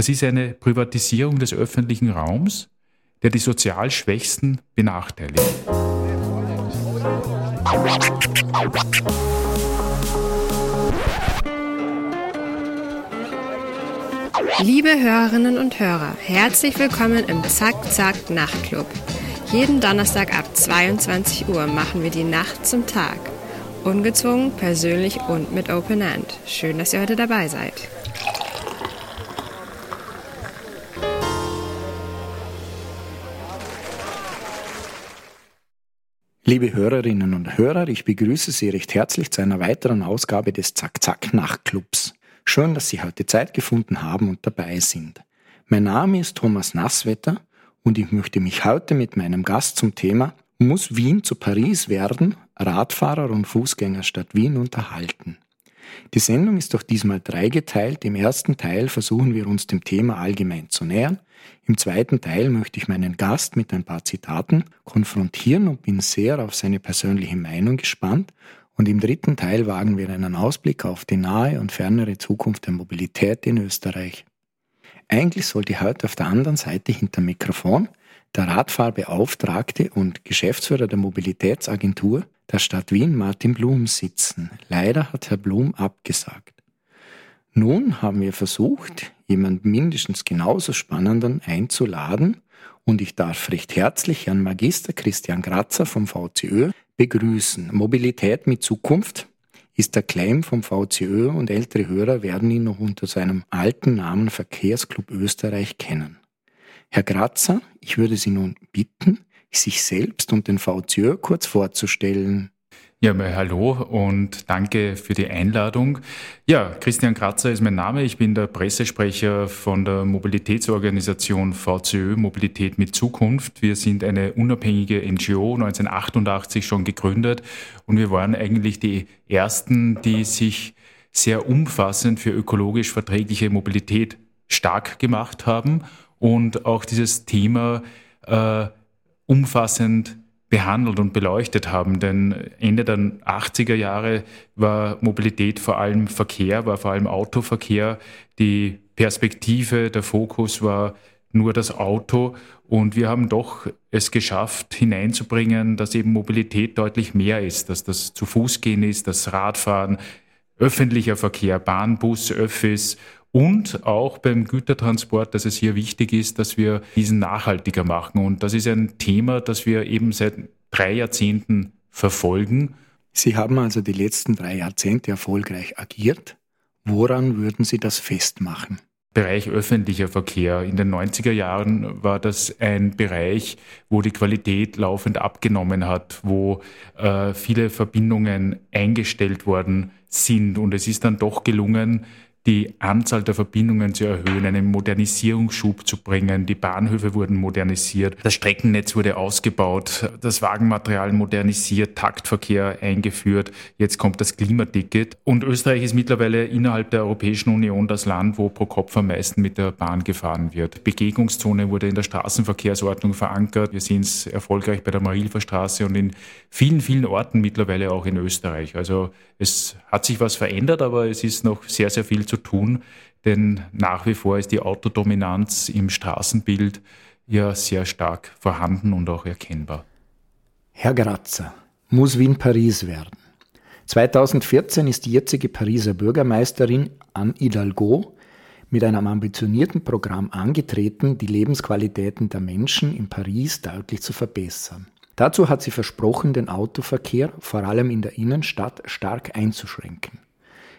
Das ist eine Privatisierung des öffentlichen Raums, der die sozial Schwächsten benachteiligt. Liebe Hörerinnen und Hörer, herzlich willkommen im Zack Zack Nachtclub. Jeden Donnerstag ab 22 Uhr machen wir die Nacht zum Tag. Ungezwungen, persönlich und mit Open End. Schön, dass ihr heute dabei seid. Liebe Hörerinnen und Hörer, ich begrüße Sie recht herzlich zu einer weiteren Ausgabe des Zack Zack Nachtclubs. Schön, dass Sie heute Zeit gefunden haben und dabei sind. Mein Name ist Thomas Nasswetter und ich möchte mich heute mit meinem Gast zum Thema Muss Wien zu Paris werden? Radfahrer und Fußgängerstadt Wien unterhalten. Die Sendung ist doch diesmal dreigeteilt. Im ersten Teil versuchen wir uns dem Thema allgemein zu nähern. Im zweiten Teil möchte ich meinen Gast mit ein paar Zitaten konfrontieren und bin sehr auf seine persönliche Meinung gespannt. Und im dritten Teil wagen wir einen Ausblick auf die nahe und fernere Zukunft der Mobilität in Österreich. Eigentlich sollte heute auf der anderen Seite hinter Mikrofon der Radfahrbeauftragte und Geschäftsführer der Mobilitätsagentur der Stadt Wien, Martin Blum, sitzen. Leider hat Herr Blum abgesagt. Nun haben wir versucht, jemand mindestens genauso Spannenden einzuladen und ich darf recht herzlich Herrn Magister Christian Grazer vom VCÖ begrüßen. Mobilität mit Zukunft ist der Claim vom VCÖ und ältere Hörer werden ihn noch unter seinem alten Namen Verkehrsclub Österreich kennen. Herr Grazer, ich würde Sie nun bitten, sich selbst und den VCÖ kurz vorzustellen. Ja, mal hallo und danke für die Einladung. Ja, Christian Kratzer ist mein Name. Ich bin der Pressesprecher von der Mobilitätsorganisation VCÖ Mobilität mit Zukunft. Wir sind eine unabhängige NGO, 1988 schon gegründet und wir waren eigentlich die ersten, die sich sehr umfassend für ökologisch verträgliche Mobilität stark gemacht haben und auch dieses Thema äh, umfassend behandelt und beleuchtet haben. Denn Ende der 80er Jahre war Mobilität vor allem Verkehr, war vor allem Autoverkehr. Die Perspektive, der Fokus war nur das Auto. Und wir haben doch es geschafft, hineinzubringen, dass eben Mobilität deutlich mehr ist, dass das zu Fuß gehen ist, das Radfahren, öffentlicher Verkehr, Bahn, Bus, Öffis und auch beim Gütertransport, dass es hier wichtig ist, dass wir diesen nachhaltiger machen. Und das ist ein Thema, das wir eben seit drei Jahrzehnten verfolgen. Sie haben also die letzten drei Jahrzehnte erfolgreich agiert. Woran würden Sie das festmachen? Bereich öffentlicher Verkehr. In den 90er Jahren war das ein Bereich, wo die Qualität laufend abgenommen hat, wo äh, viele Verbindungen eingestellt worden sind. Und es ist dann doch gelungen, die Anzahl der Verbindungen zu erhöhen, einen Modernisierungsschub zu bringen. Die Bahnhöfe wurden modernisiert, das Streckennetz wurde ausgebaut, das Wagenmaterial modernisiert, Taktverkehr eingeführt. Jetzt kommt das Klimaticket. Und Österreich ist mittlerweile innerhalb der Europäischen Union das Land, wo pro Kopf am meisten mit der Bahn gefahren wird. Begegnungszone wurde in der Straßenverkehrsordnung verankert. Wir sind es erfolgreich bei der Marilfer Straße und in vielen, vielen Orten mittlerweile auch in Österreich. Also es hat sich was verändert, aber es ist noch sehr, sehr viel zu tun, denn nach wie vor ist die Autodominanz im Straßenbild ja sehr stark vorhanden und auch erkennbar. Herr Grazer, muss Wien Paris werden? 2014 ist die jetzige Pariser Bürgermeisterin Anne Hidalgo mit einem ambitionierten Programm angetreten, die Lebensqualitäten der Menschen in Paris deutlich zu verbessern. Dazu hat sie versprochen, den Autoverkehr vor allem in der Innenstadt stark einzuschränken.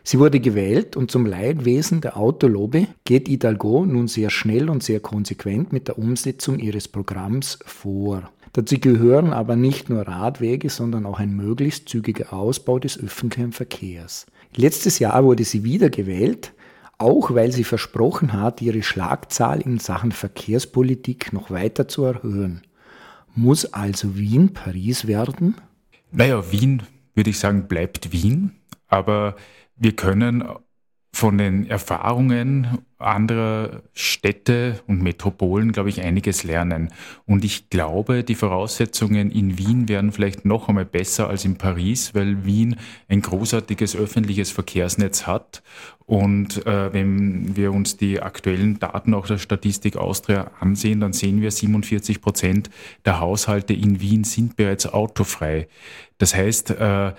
Sie wurde gewählt und zum Leidwesen der Autolobby geht Hidalgo nun sehr schnell und sehr konsequent mit der Umsetzung ihres Programms vor. Dazu gehören aber nicht nur Radwege, sondern auch ein möglichst zügiger Ausbau des öffentlichen Verkehrs. Letztes Jahr wurde sie wiedergewählt, auch weil sie versprochen hat, ihre Schlagzahl in Sachen Verkehrspolitik noch weiter zu erhöhen. Muss also Wien Paris werden? Naja, Wien, würde ich sagen, bleibt Wien, aber wir können von den Erfahrungen anderer Städte und Metropolen, glaube ich, einiges lernen. Und ich glaube, die Voraussetzungen in Wien wären vielleicht noch einmal besser als in Paris, weil Wien ein großartiges öffentliches Verkehrsnetz hat. Und äh, wenn wir uns die aktuellen Daten auch der Statistik Austria ansehen, dann sehen wir, 47 Prozent der Haushalte in Wien sind bereits autofrei. Das heißt, äh,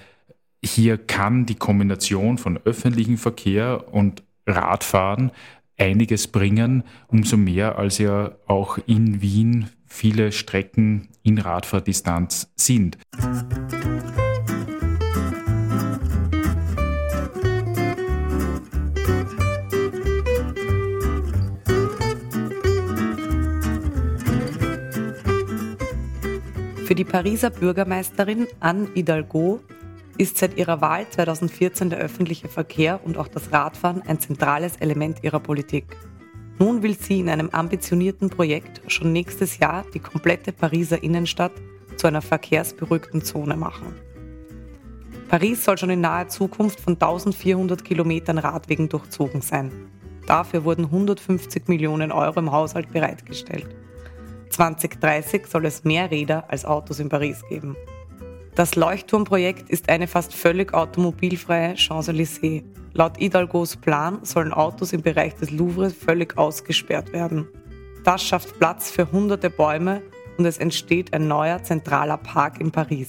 hier kann die Kombination von öffentlichem Verkehr und Radfahren einiges bringen, umso mehr als ja auch in Wien viele Strecken in Radfahrdistanz sind. Für die Pariser Bürgermeisterin Anne Hidalgo ist seit ihrer Wahl 2014 der öffentliche Verkehr und auch das Radfahren ein zentrales Element ihrer Politik. Nun will sie in einem ambitionierten Projekt schon nächstes Jahr die komplette Pariser Innenstadt zu einer verkehrsberuhigten Zone machen. Paris soll schon in naher Zukunft von 1400 Kilometern Radwegen durchzogen sein. Dafür wurden 150 Millionen Euro im Haushalt bereitgestellt. 2030 soll es mehr Räder als Autos in Paris geben. Das Leuchtturmprojekt ist eine fast völlig automobilfreie Champs-Élysées. Laut Hidalgos Plan sollen Autos im Bereich des Louvre völlig ausgesperrt werden. Das schafft Platz für hunderte Bäume und es entsteht ein neuer zentraler Park in Paris.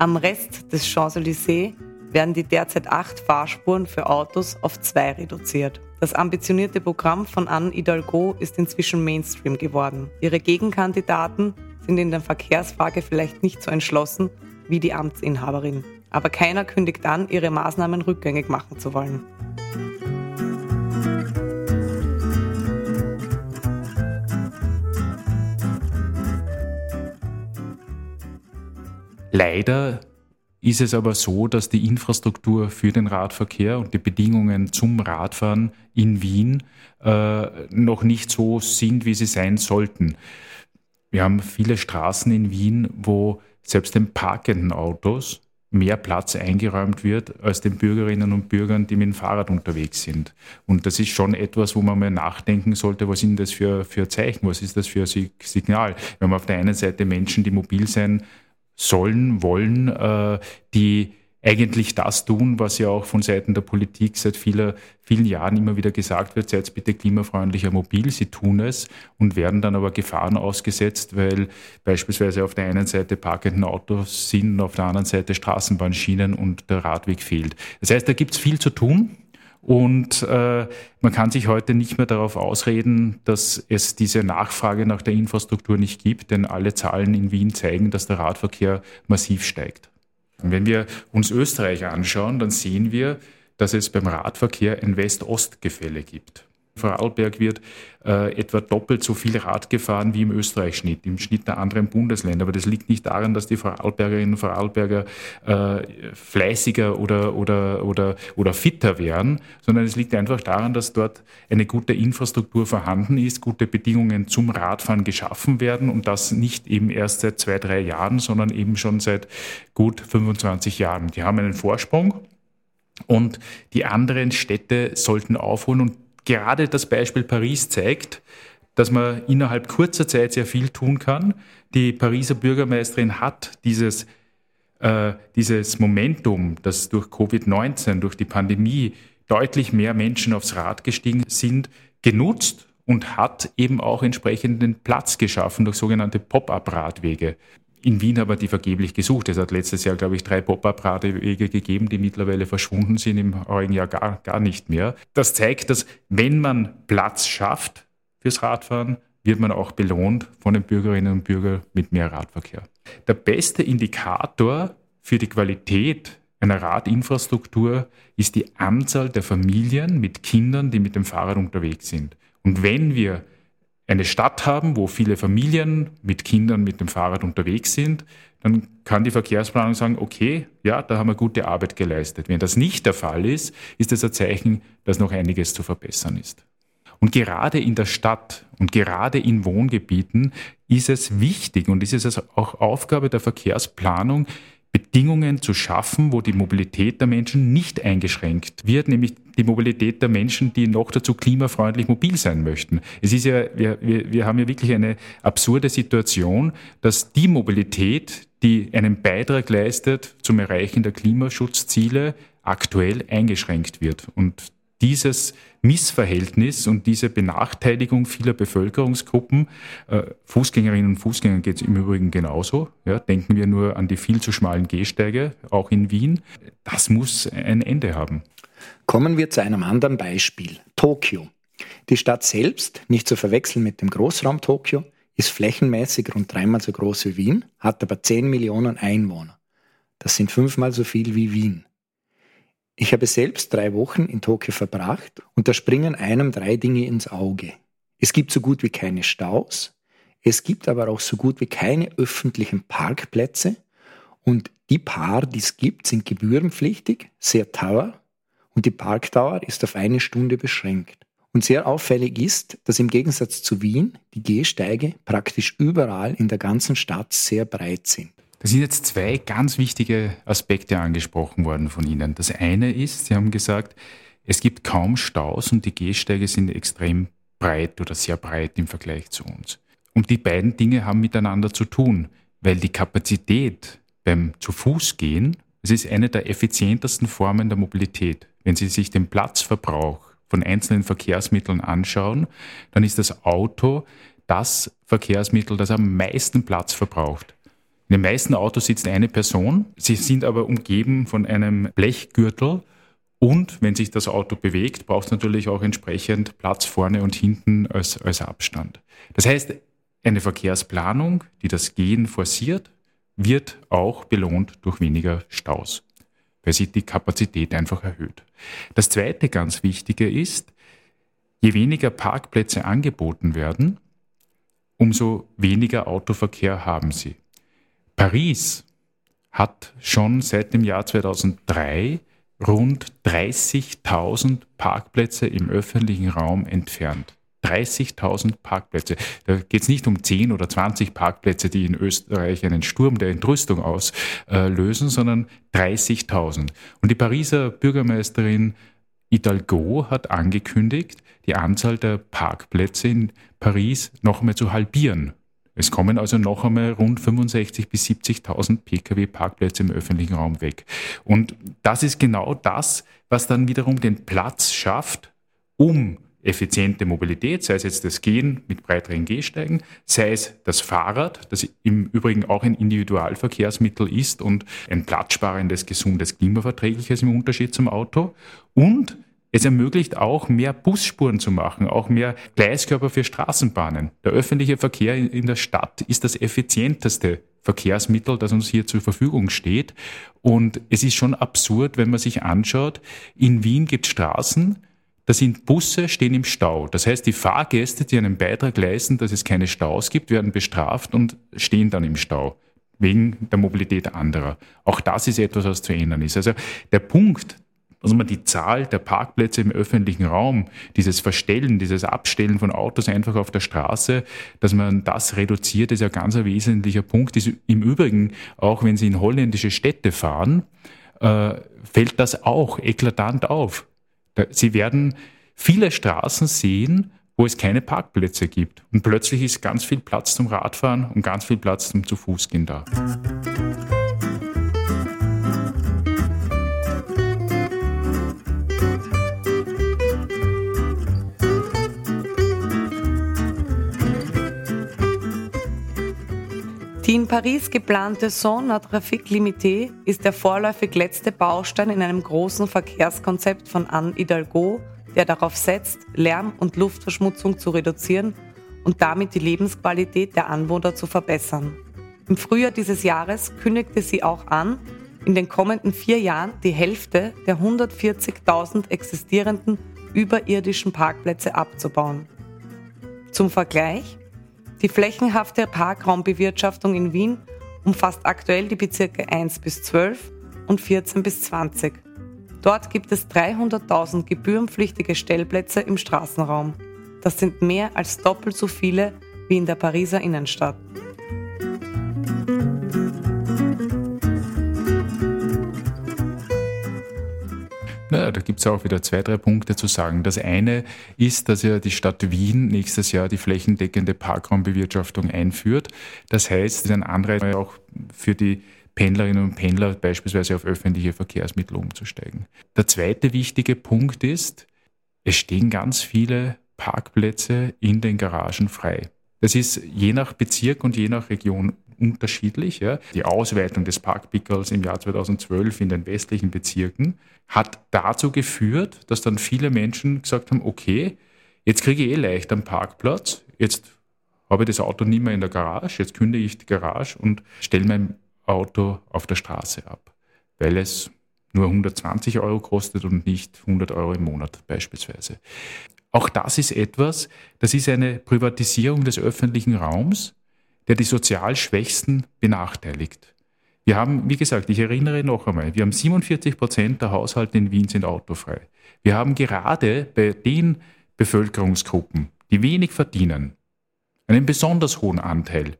Am Rest des Champs-Élysées werden die derzeit acht Fahrspuren für Autos auf zwei reduziert. Das ambitionierte Programm von Anne Hidalgo ist inzwischen Mainstream geworden. Ihre Gegenkandidaten sind in der Verkehrsfrage vielleicht nicht so entschlossen wie die Amtsinhaberin. Aber keiner kündigt an, ihre Maßnahmen rückgängig machen zu wollen. Leider ist es aber so, dass die Infrastruktur für den Radverkehr und die Bedingungen zum Radfahren in Wien äh, noch nicht so sind, wie sie sein sollten. Wir haben viele Straßen in Wien, wo selbst den parkenden Autos mehr Platz eingeräumt wird als den Bürgerinnen und Bürgern, die mit dem Fahrrad unterwegs sind. Und das ist schon etwas, wo man mal nachdenken sollte, was sind das für, für Zeichen, was ist das für ein Signal. Wir haben auf der einen Seite Menschen, die mobil sein sollen, wollen, äh, die eigentlich das tun, was ja auch von Seiten der Politik seit vieler, vielen Jahren immer wieder gesagt wird, seid bitte klimafreundlicher mobil. Sie tun es und werden dann aber Gefahren ausgesetzt, weil beispielsweise auf der einen Seite parkenden Autos sind auf der anderen Seite Straßenbahnschienen und der Radweg fehlt. Das heißt, da gibt es viel zu tun. Und äh, man kann sich heute nicht mehr darauf ausreden, dass es diese Nachfrage nach der Infrastruktur nicht gibt, denn alle Zahlen in Wien zeigen, dass der Radverkehr massiv steigt. Und wenn wir uns Österreich anschauen, dann sehen wir, dass es beim Radverkehr ein West-Ost-Gefälle gibt. Vorarlberg wird äh, etwa doppelt so viel Rad gefahren wie im Österreich-Schnitt, im Schnitt der anderen Bundesländer. Aber das liegt nicht daran, dass die Vorarlbergerinnen und Vorarlberger äh, fleißiger oder, oder, oder, oder fitter wären, sondern es liegt einfach daran, dass dort eine gute Infrastruktur vorhanden ist, gute Bedingungen zum Radfahren geschaffen werden und das nicht eben erst seit zwei, drei Jahren, sondern eben schon seit gut 25 Jahren. Die haben einen Vorsprung. Und die anderen Städte sollten aufholen und gerade das Beispiel Paris zeigt, dass man innerhalb kurzer Zeit sehr viel tun kann. Die Pariser Bürgermeisterin hat dieses, äh, dieses Momentum, das durch Covid-19, durch die Pandemie deutlich mehr Menschen aufs Rad gestiegen sind, genutzt und hat eben auch entsprechenden Platz geschaffen durch sogenannte Pop-up-Radwege. In Wien aber die vergeblich gesucht. Es hat letztes Jahr, glaube ich, drei Pop-up-Radwege gegeben, die mittlerweile verschwunden sind, im heurigen Jahr gar, gar nicht mehr. Das zeigt, dass wenn man Platz schafft fürs Radfahren, wird man auch belohnt von den Bürgerinnen und Bürgern mit mehr Radverkehr. Der beste Indikator für die Qualität einer Radinfrastruktur ist die Anzahl der Familien mit Kindern, die mit dem Fahrrad unterwegs sind. Und wenn wir eine Stadt haben, wo viele Familien mit Kindern mit dem Fahrrad unterwegs sind, dann kann die Verkehrsplanung sagen, okay, ja, da haben wir gute Arbeit geleistet. Wenn das nicht der Fall ist, ist das ein Zeichen, dass noch einiges zu verbessern ist. Und gerade in der Stadt und gerade in Wohngebieten ist es wichtig und ist es auch Aufgabe der Verkehrsplanung, Bedingungen zu schaffen, wo die Mobilität der Menschen nicht eingeschränkt wird, nämlich die Mobilität der Menschen, die noch dazu klimafreundlich mobil sein möchten. Es ist ja, wir, wir, wir haben ja wirklich eine absurde Situation, dass die Mobilität, die einen Beitrag leistet zum Erreichen der Klimaschutzziele, aktuell eingeschränkt wird. Und dieses Missverhältnis und diese Benachteiligung vieler Bevölkerungsgruppen, äh, Fußgängerinnen und Fußgängern geht es im Übrigen genauso. Ja, denken wir nur an die viel zu schmalen Gehsteige, auch in Wien. Das muss ein Ende haben. Kommen wir zu einem anderen Beispiel. Tokio. Die Stadt selbst, nicht zu verwechseln mit dem Großraum Tokio, ist flächenmäßig rund dreimal so groß wie Wien, hat aber 10 Millionen Einwohner. Das sind fünfmal so viel wie Wien. Ich habe selbst drei Wochen in Tokio verbracht und da springen einem drei Dinge ins Auge. Es gibt so gut wie keine Staus, es gibt aber auch so gut wie keine öffentlichen Parkplätze und die paar, die es gibt, sind gebührenpflichtig, sehr teuer und die Parkdauer ist auf eine Stunde beschränkt. Und sehr auffällig ist, dass im Gegensatz zu Wien die Gehsteige praktisch überall in der ganzen Stadt sehr breit sind. Es sind jetzt zwei ganz wichtige Aspekte angesprochen worden von Ihnen. Das eine ist, Sie haben gesagt, es gibt kaum Staus und die Gehsteige sind extrem breit oder sehr breit im Vergleich zu uns. Und die beiden Dinge haben miteinander zu tun, weil die Kapazität beim zu Fuß gehen, es ist eine der effizientesten Formen der Mobilität. Wenn Sie sich den Platzverbrauch von einzelnen Verkehrsmitteln anschauen, dann ist das Auto das Verkehrsmittel, das am meisten Platz verbraucht. In den meisten Autos sitzt eine Person. Sie sind aber umgeben von einem Blechgürtel. Und wenn sich das Auto bewegt, braucht es natürlich auch entsprechend Platz vorne und hinten als, als Abstand. Das heißt, eine Verkehrsplanung, die das Gehen forciert, wird auch belohnt durch weniger Staus, weil sich die Kapazität einfach erhöht. Das zweite ganz Wichtige ist, je weniger Parkplätze angeboten werden, umso weniger Autoverkehr haben sie. Paris hat schon seit dem Jahr 2003 rund 30.000 Parkplätze im öffentlichen Raum entfernt. 30.000 Parkplätze. Da geht es nicht um 10 oder 20 Parkplätze, die in Österreich einen Sturm der Entrüstung auslösen, sondern 30.000. Und die Pariser Bürgermeisterin Hidalgo hat angekündigt, die Anzahl der Parkplätze in Paris noch einmal zu halbieren es kommen also noch einmal rund 65.000 bis 70.000 Pkw-Parkplätze im öffentlichen Raum weg. Und das ist genau das, was dann wiederum den Platz schafft, um effiziente Mobilität, sei es jetzt das Gehen mit breiteren Gehsteigen, sei es das Fahrrad, das im Übrigen auch ein Individualverkehrsmittel ist und ein platzsparendes, gesundes, klimaverträgliches im Unterschied zum Auto und es ermöglicht auch, mehr Busspuren zu machen, auch mehr Gleiskörper für Straßenbahnen. Der öffentliche Verkehr in der Stadt ist das effizienteste Verkehrsmittel, das uns hier zur Verfügung steht. Und es ist schon absurd, wenn man sich anschaut, in Wien gibt es Straßen, da sind Busse, stehen im Stau. Das heißt, die Fahrgäste, die einen Beitrag leisten, dass es keine Staus gibt, werden bestraft und stehen dann im Stau wegen der Mobilität anderer. Auch das ist etwas, was zu ändern ist. Also der Punkt, dass man die Zahl der Parkplätze im öffentlichen Raum, dieses Verstellen, dieses Abstellen von Autos einfach auf der Straße, dass man das reduziert, ist ja ganz ein wesentlicher Punkt. Im Übrigen, auch wenn Sie in holländische Städte fahren, äh, fällt das auch eklatant auf. Sie werden viele Straßen sehen, wo es keine Parkplätze gibt. Und plötzlich ist ganz viel Platz zum Radfahren und ganz viel Platz zum zu Fuß gehen da. Die in Paris geplante Zone à Trafic Limité ist der vorläufig letzte Baustein in einem großen Verkehrskonzept von Anne Hidalgo, der darauf setzt, Lärm- und Luftverschmutzung zu reduzieren und damit die Lebensqualität der Anwohner zu verbessern. Im Frühjahr dieses Jahres kündigte sie auch an, in den kommenden vier Jahren die Hälfte der 140.000 existierenden überirdischen Parkplätze abzubauen. Zum Vergleich, die flächenhafte Parkraumbewirtschaftung in Wien umfasst aktuell die Bezirke 1 bis 12 und 14 bis 20. Dort gibt es 300.000 gebührenpflichtige Stellplätze im Straßenraum. Das sind mehr als doppelt so viele wie in der Pariser Innenstadt. Da gibt es auch wieder zwei, drei Punkte zu sagen. Das eine ist, dass ja die Stadt Wien nächstes Jahr die flächendeckende Parkraumbewirtschaftung einführt. Das heißt, es ist ein Anreiz auch für die Pendlerinnen und Pendler beispielsweise auf öffentliche Verkehrsmittel umzusteigen. Der zweite wichtige Punkt ist, es stehen ganz viele Parkplätze in den Garagen frei. Das ist je nach Bezirk und je nach Region unterschiedlich. Ja. Die Ausweitung des Parkpickers im Jahr 2012 in den westlichen Bezirken hat dazu geführt, dass dann viele Menschen gesagt haben, okay, jetzt kriege ich eh leicht einen Parkplatz, jetzt habe ich das Auto nicht mehr in der Garage, jetzt kündige ich die Garage und stelle mein Auto auf der Straße ab, weil es nur 120 Euro kostet und nicht 100 Euro im Monat beispielsweise. Auch das ist etwas, das ist eine Privatisierung des öffentlichen Raums, der die sozial Schwächsten benachteiligt. Wir haben, wie gesagt, ich erinnere noch einmal, wir haben 47 Prozent der Haushalte in Wien sind autofrei. Wir haben gerade bei den Bevölkerungsgruppen, die wenig verdienen, einen besonders hohen Anteil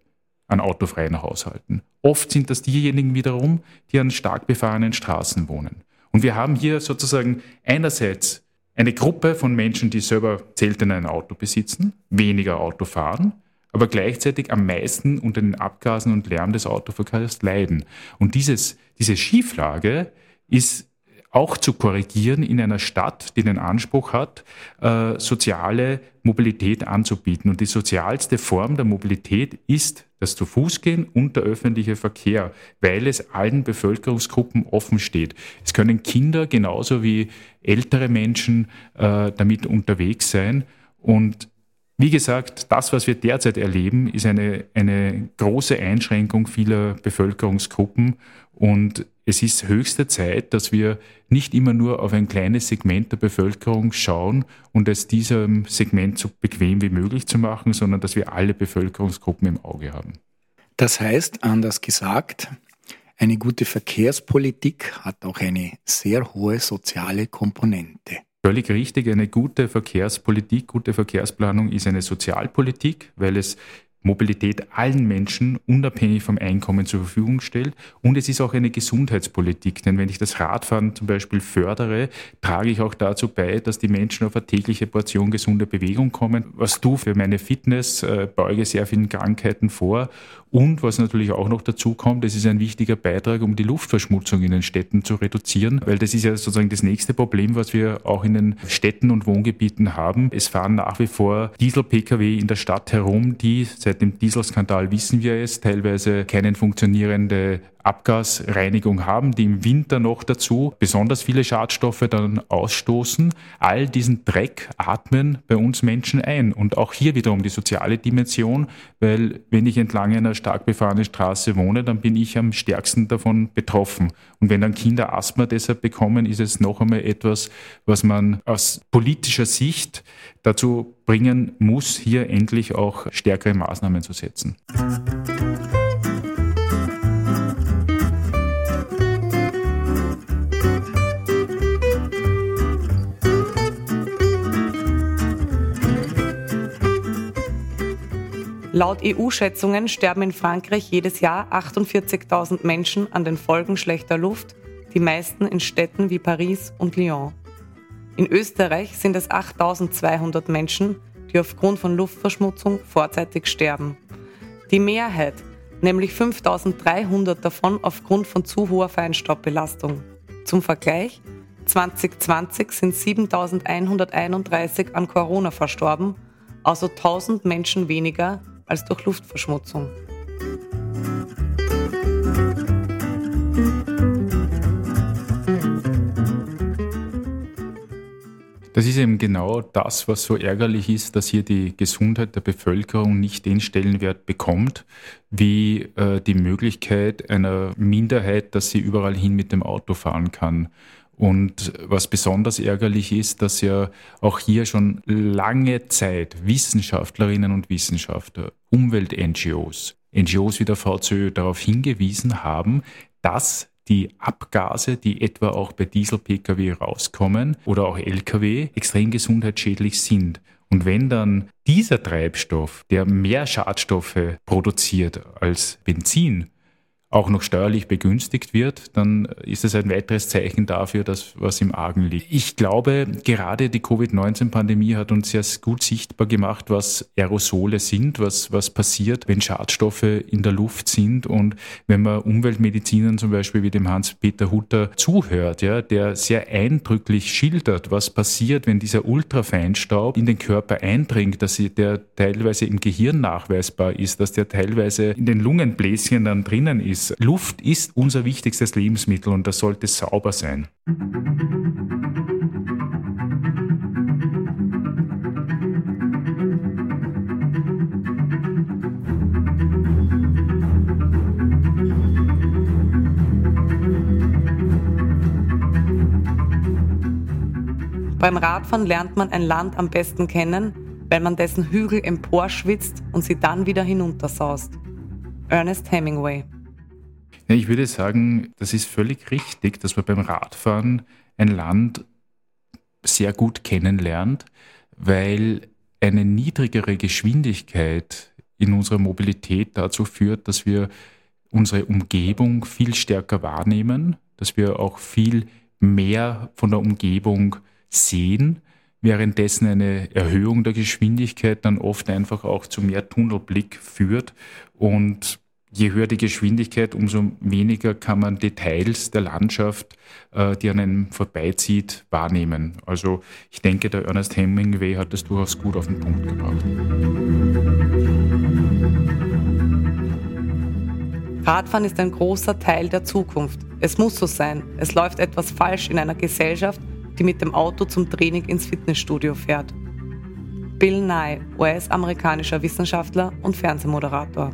an autofreien Haushalten. Oft sind das diejenigen wiederum, die an stark befahrenen Straßen wohnen. Und wir haben hier sozusagen einerseits eine Gruppe von Menschen, die selber seltener ein Auto besitzen, weniger Auto fahren, aber gleichzeitig am meisten unter den Abgasen und Lärm des Autoverkehrs leiden. Und dieses, diese Schieflage ist auch zu korrigieren in einer Stadt, die den Anspruch hat, äh, soziale Mobilität anzubieten. Und die sozialste Form der Mobilität ist das zu Fuß gehen und der öffentliche Verkehr, weil es allen Bevölkerungsgruppen offen steht. Es können Kinder genauso wie ältere Menschen äh, damit unterwegs sein. Und wie gesagt, das, was wir derzeit erleben, ist eine, eine große Einschränkung vieler Bevölkerungsgruppen und es ist höchste Zeit, dass wir nicht immer nur auf ein kleines Segment der Bevölkerung schauen und es diesem Segment so bequem wie möglich zu machen, sondern dass wir alle Bevölkerungsgruppen im Auge haben. Das heißt, anders gesagt, eine gute Verkehrspolitik hat auch eine sehr hohe soziale Komponente. Völlig richtig, eine gute Verkehrspolitik, gute Verkehrsplanung ist eine Sozialpolitik, weil es Mobilität allen Menschen unabhängig vom Einkommen zur Verfügung stellt. Und es ist auch eine Gesundheitspolitik, denn wenn ich das Radfahren zum Beispiel fördere, trage ich auch dazu bei, dass die Menschen auf eine tägliche Portion gesunde Bewegung kommen. Was du für meine Fitness, äh, beuge sehr vielen Krankheiten vor. Und was natürlich auch noch dazu kommt, das ist ein wichtiger Beitrag, um die Luftverschmutzung in den Städten zu reduzieren, weil das ist ja sozusagen das nächste Problem, was wir auch in den Städten und Wohngebieten haben. Es fahren nach wie vor Diesel-Pkw in der Stadt herum, die seit dem Dieselskandal wissen wir es, teilweise keine funktionierende Abgasreinigung haben, die im Winter noch dazu besonders viele Schadstoffe dann ausstoßen. All diesen Dreck atmen bei uns Menschen ein. Und auch hier wiederum die soziale Dimension, weil wenn ich entlang einer stark befahrenen Straße wohne, dann bin ich am stärksten davon betroffen. Und wenn dann Kinder Asthma deshalb bekommen, ist es noch einmal etwas, was man aus politischer Sicht dazu bringen muss, hier endlich auch stärkere Maßnahmen zu setzen. Laut EU-Schätzungen sterben in Frankreich jedes Jahr 48.000 Menschen an den Folgen schlechter Luft, die meisten in Städten wie Paris und Lyon. In Österreich sind es 8.200 Menschen, die aufgrund von Luftverschmutzung vorzeitig sterben. Die Mehrheit, nämlich 5.300 davon aufgrund von zu hoher Feinstaubbelastung. Zum Vergleich, 2020 sind 7.131 an Corona verstorben, also 1000 Menschen weniger als durch Luftverschmutzung. Das ist eben genau das, was so ärgerlich ist, dass hier die Gesundheit der Bevölkerung nicht den Stellenwert bekommt, wie äh, die Möglichkeit einer Minderheit, dass sie überall hin mit dem Auto fahren kann. Und was besonders ärgerlich ist, dass ja auch hier schon lange Zeit Wissenschaftlerinnen und Wissenschaftler, Umwelt-NGOs, NGOs wie der VCÖ darauf hingewiesen haben, dass die Abgase, die etwa auch bei Diesel-Pkw rauskommen oder auch Lkw, extrem gesundheitsschädlich sind. Und wenn dann dieser Treibstoff, der mehr Schadstoffe produziert als Benzin, auch noch steuerlich begünstigt wird, dann ist es ein weiteres Zeichen dafür, dass was im Argen liegt. Ich glaube, gerade die Covid-19-Pandemie hat uns sehr gut sichtbar gemacht, was Aerosole sind, was, was passiert, wenn Schadstoffe in der Luft sind. Und wenn man Umweltmedizinern zum Beispiel wie dem Hans-Peter Hutter zuhört, ja, der sehr eindrücklich schildert, was passiert, wenn dieser Ultrafeinstaub in den Körper eindringt, dass der teilweise im Gehirn nachweisbar ist, dass der teilweise in den Lungenbläschen dann drinnen ist, Luft ist unser wichtigstes Lebensmittel und das sollte sauber sein. Beim Radfahren lernt man ein Land am besten kennen, weil man dessen Hügel emporschwitzt und sie dann wieder hinuntersaust. Ernest Hemingway ich würde sagen, das ist völlig richtig, dass man beim Radfahren ein Land sehr gut kennenlernt, weil eine niedrigere Geschwindigkeit in unserer Mobilität dazu führt, dass wir unsere Umgebung viel stärker wahrnehmen, dass wir auch viel mehr von der Umgebung sehen, währenddessen eine Erhöhung der Geschwindigkeit dann oft einfach auch zu mehr Tunnelblick führt und je höher die Geschwindigkeit, umso weniger kann man Details der Landschaft, äh, die an einem vorbeizieht, wahrnehmen. Also ich denke, der Ernest Hemingway hat das durchaus gut auf den Punkt gebracht. Radfahren ist ein großer Teil der Zukunft. Es muss so sein. Es läuft etwas falsch in einer Gesellschaft, die mit dem Auto zum Training ins Fitnessstudio fährt. Bill Nye, US-amerikanischer Wissenschaftler und Fernsehmoderator.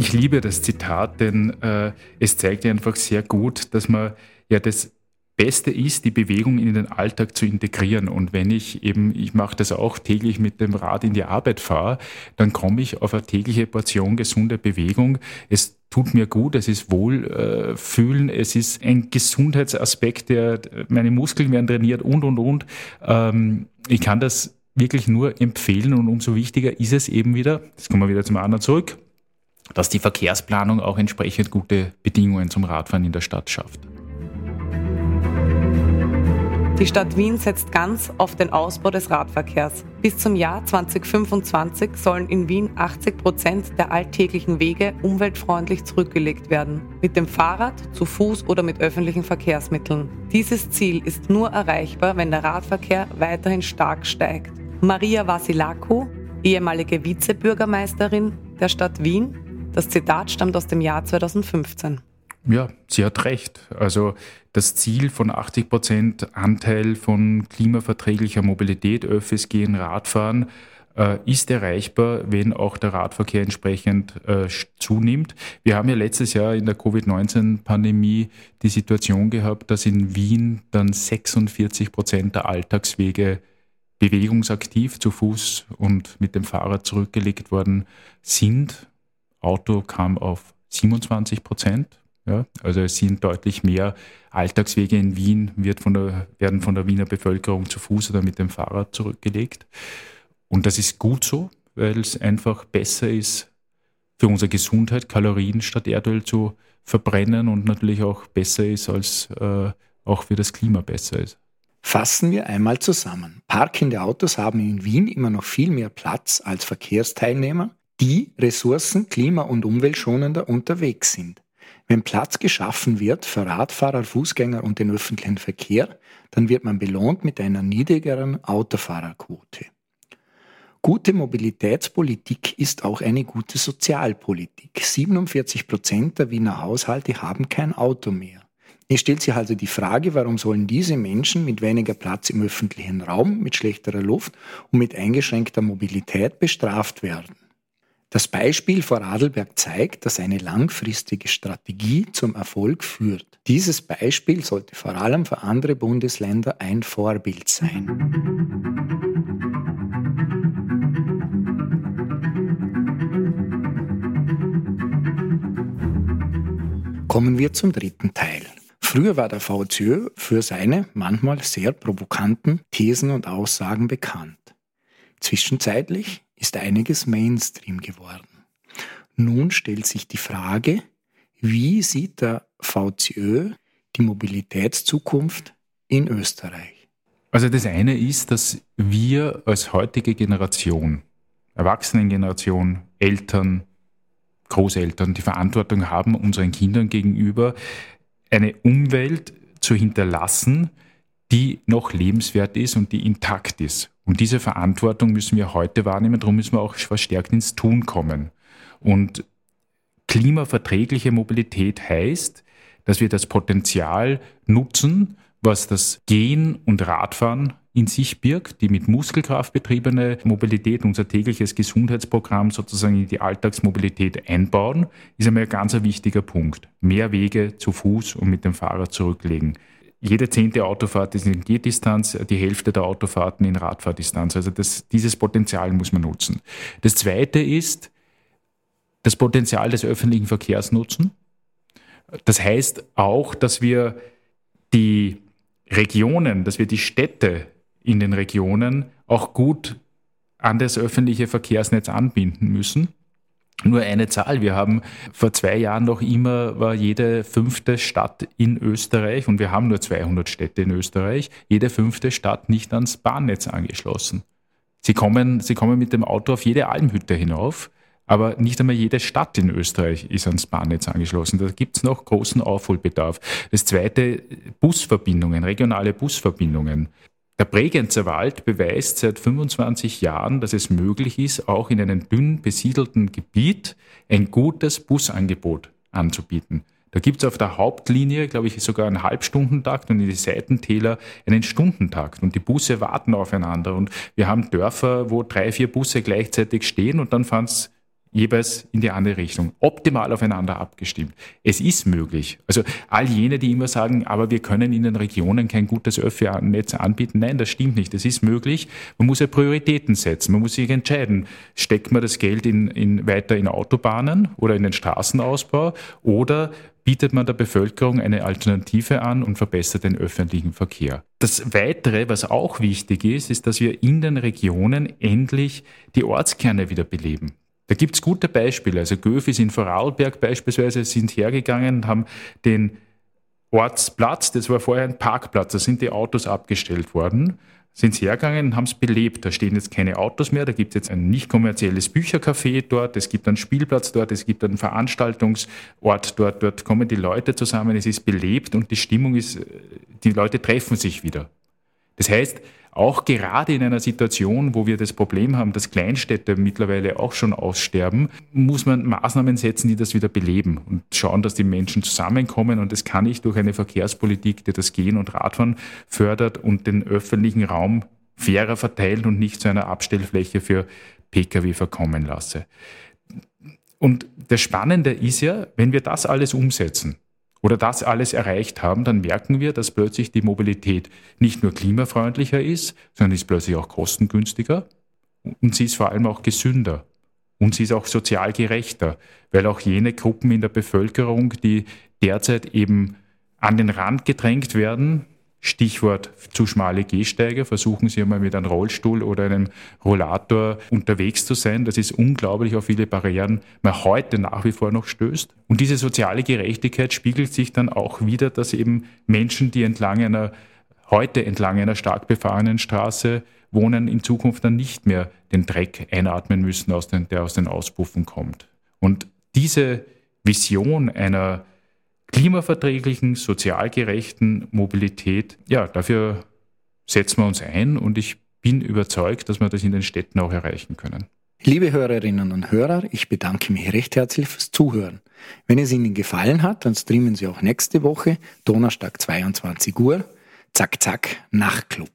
Ich liebe das Zitat, denn äh, es zeigt einfach sehr gut, dass man ja das Beste ist, die Bewegung in den Alltag zu integrieren. Und wenn ich eben, ich mache das auch täglich mit dem Rad in die Arbeit fahre, dann komme ich auf eine tägliche Portion gesunde Bewegung. Es tut mir gut, es ist Wohlfühlen, äh, es ist ein Gesundheitsaspekt, der meine Muskeln werden trainiert und und und. Ähm, ich kann das wirklich nur empfehlen und umso wichtiger ist es eben wieder, jetzt kommen wir wieder zum anderen zurück, dass die Verkehrsplanung auch entsprechend gute Bedingungen zum Radfahren in der Stadt schafft. Die Stadt Wien setzt ganz auf den Ausbau des Radverkehrs. Bis zum Jahr 2025 sollen in Wien 80 Prozent der alltäglichen Wege umweltfreundlich zurückgelegt werden. Mit dem Fahrrad, zu Fuß oder mit öffentlichen Verkehrsmitteln. Dieses Ziel ist nur erreichbar, wenn der Radverkehr weiterhin stark steigt. Maria Vasilakou, ehemalige Vizebürgermeisterin der Stadt Wien, das Zitat stammt aus dem Jahr 2015. Ja, sie hat recht. Also das Ziel von 80 Prozent Anteil von klimaverträglicher Mobilität, Öffis gehen, Radfahren, äh, ist erreichbar, wenn auch der Radverkehr entsprechend äh, zunimmt. Wir haben ja letztes Jahr in der Covid-19-Pandemie die Situation gehabt, dass in Wien dann 46 Prozent der Alltagswege bewegungsaktiv zu Fuß und mit dem Fahrrad zurückgelegt worden sind. Auto kam auf 27 Prozent. Ja, also es sind deutlich mehr Alltagswege in Wien wird von der, werden von der Wiener Bevölkerung zu Fuß oder mit dem Fahrrad zurückgelegt. Und das ist gut so, weil es einfach besser ist für unsere Gesundheit, Kalorien statt Erdöl zu verbrennen und natürlich auch besser ist, als äh, auch für das Klima besser ist. Fassen wir einmal zusammen. Parkende Autos haben in Wien immer noch viel mehr Platz als Verkehrsteilnehmer die ressourcen-, klima- und umweltschonender unterwegs sind. Wenn Platz geschaffen wird für Radfahrer, Fußgänger und den öffentlichen Verkehr, dann wird man belohnt mit einer niedrigeren Autofahrerquote. Gute Mobilitätspolitik ist auch eine gute Sozialpolitik. 47 Prozent der Wiener Haushalte haben kein Auto mehr. Es stellt sich also die Frage, warum sollen diese Menschen mit weniger Platz im öffentlichen Raum, mit schlechterer Luft und mit eingeschränkter Mobilität bestraft werden? Das Beispiel vor Adelberg zeigt, dass eine langfristige Strategie zum Erfolg führt. Dieses Beispiel sollte vor allem für andere Bundesländer ein Vorbild sein. Kommen wir zum dritten Teil. Früher war der VCÖ für seine manchmal sehr provokanten Thesen und Aussagen bekannt. Zwischenzeitlich ist einiges Mainstream geworden. Nun stellt sich die Frage, Wie sieht der VCÖ die Mobilitätszukunft in Österreich? Also das eine ist, dass wir als heutige Generation, Erwachsenengeneration, Eltern, Großeltern die Verantwortung haben, unseren Kindern gegenüber eine Umwelt zu hinterlassen, die noch lebenswert ist und die intakt ist. Und diese Verantwortung müssen wir heute wahrnehmen, darum müssen wir auch verstärkt ins Tun kommen. Und klimaverträgliche Mobilität heißt, dass wir das Potenzial nutzen, was das Gehen und Radfahren in sich birgt, die mit Muskelkraft betriebene Mobilität, unser tägliches Gesundheitsprogramm sozusagen in die Alltagsmobilität einbauen, ist einmal ein ganz wichtiger Punkt. Mehr Wege zu Fuß und mit dem Fahrrad zurücklegen. Jede zehnte Autofahrt ist in Gehdistanz, die Hälfte der Autofahrten in Radfahrdistanz. Also das, dieses Potenzial muss man nutzen. Das zweite ist das Potenzial des öffentlichen Verkehrs nutzen. Das heißt auch, dass wir die Regionen, dass wir die Städte in den Regionen auch gut an das öffentliche Verkehrsnetz anbinden müssen. Nur eine Zahl. Wir haben vor zwei Jahren noch immer war jede fünfte Stadt in Österreich und wir haben nur 200 Städte in Österreich, jede fünfte Stadt nicht ans Bahnnetz angeschlossen. Sie kommen, sie kommen mit dem Auto auf jede Almhütte hinauf aber nicht einmal jede Stadt in Österreich ist ans Bahnnetz angeschlossen. Da gibt es noch großen Aufholbedarf. Das zweite, Busverbindungen, regionale Busverbindungen. Der Bregenzer Wald beweist seit 25 Jahren, dass es möglich ist, auch in einem dünn besiedelten Gebiet ein gutes Busangebot anzubieten. Da gibt es auf der Hauptlinie, glaube ich, sogar einen Halbstundentakt und in die Seitentäler einen Stundentakt. Und die Busse warten aufeinander. Und wir haben Dörfer, wo drei, vier Busse gleichzeitig stehen und dann fahren es jeweils in die andere Richtung, optimal aufeinander abgestimmt. Es ist möglich. Also all jene, die immer sagen, aber wir können in den Regionen kein gutes Öffi-Netz anbieten, nein, das stimmt nicht. Es ist möglich. Man muss ja Prioritäten setzen. Man muss sich entscheiden, steckt man das Geld in, in, weiter in Autobahnen oder in den Straßenausbau oder bietet man der Bevölkerung eine Alternative an und verbessert den öffentlichen Verkehr. Das Weitere, was auch wichtig ist, ist, dass wir in den Regionen endlich die Ortskerne wieder beleben. Da gibt's gute Beispiele. Also Göfis in Vorarlberg beispielsweise sind hergegangen und haben den Ortsplatz, das war vorher ein Parkplatz, da sind die Autos abgestellt worden, sind sie hergegangen und haben es belebt. Da stehen jetzt keine Autos mehr, da gibt es jetzt ein nicht kommerzielles Büchercafé dort, es gibt einen Spielplatz dort, es gibt einen Veranstaltungsort dort, dort kommen die Leute zusammen, es ist belebt und die Stimmung ist, die Leute treffen sich wieder. Das heißt, auch gerade in einer Situation, wo wir das Problem haben, dass Kleinstädte mittlerweile auch schon aussterben, muss man Maßnahmen setzen, die das wieder beleben und schauen, dass die Menschen zusammenkommen. Und das kann ich durch eine Verkehrspolitik, die das Gehen und Radfahren fördert und den öffentlichen Raum fairer verteilt und nicht zu einer Abstellfläche für Pkw verkommen lasse. Und das Spannende ist ja, wenn wir das alles umsetzen, oder das alles erreicht haben, dann merken wir, dass plötzlich die Mobilität nicht nur klimafreundlicher ist, sondern ist plötzlich auch kostengünstiger. Und sie ist vor allem auch gesünder. Und sie ist auch sozial gerechter, weil auch jene Gruppen in der Bevölkerung, die derzeit eben an den Rand gedrängt werden, Stichwort zu schmale Gehsteige. Versuchen Sie einmal mit einem Rollstuhl oder einem Rollator unterwegs zu sein. Das ist unglaublich, auf viele Barrieren man heute nach wie vor noch stößt. Und diese soziale Gerechtigkeit spiegelt sich dann auch wieder, dass eben Menschen, die entlang einer, heute entlang einer stark befahrenen Straße wohnen, in Zukunft dann nicht mehr den Dreck einatmen müssen, aus den, der aus den Auspuffen kommt. Und diese Vision einer klimaverträglichen, sozial gerechten Mobilität, ja, dafür setzen wir uns ein und ich bin überzeugt, dass wir das in den Städten auch erreichen können. Liebe Hörerinnen und Hörer, ich bedanke mich recht herzlich fürs Zuhören. Wenn es Ihnen gefallen hat, dann streamen Sie auch nächste Woche, Donnerstag 22 Uhr, Zack Zack Nachtclub.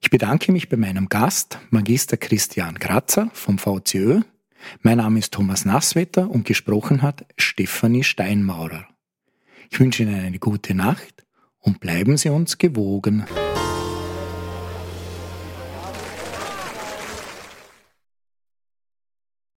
Ich bedanke mich bei meinem Gast, Magister Christian Grazer vom VCÖ. Mein Name ist Thomas Nasswetter und gesprochen hat Stefanie Steinmaurer. Ich wünsche Ihnen eine gute Nacht und bleiben Sie uns gewogen.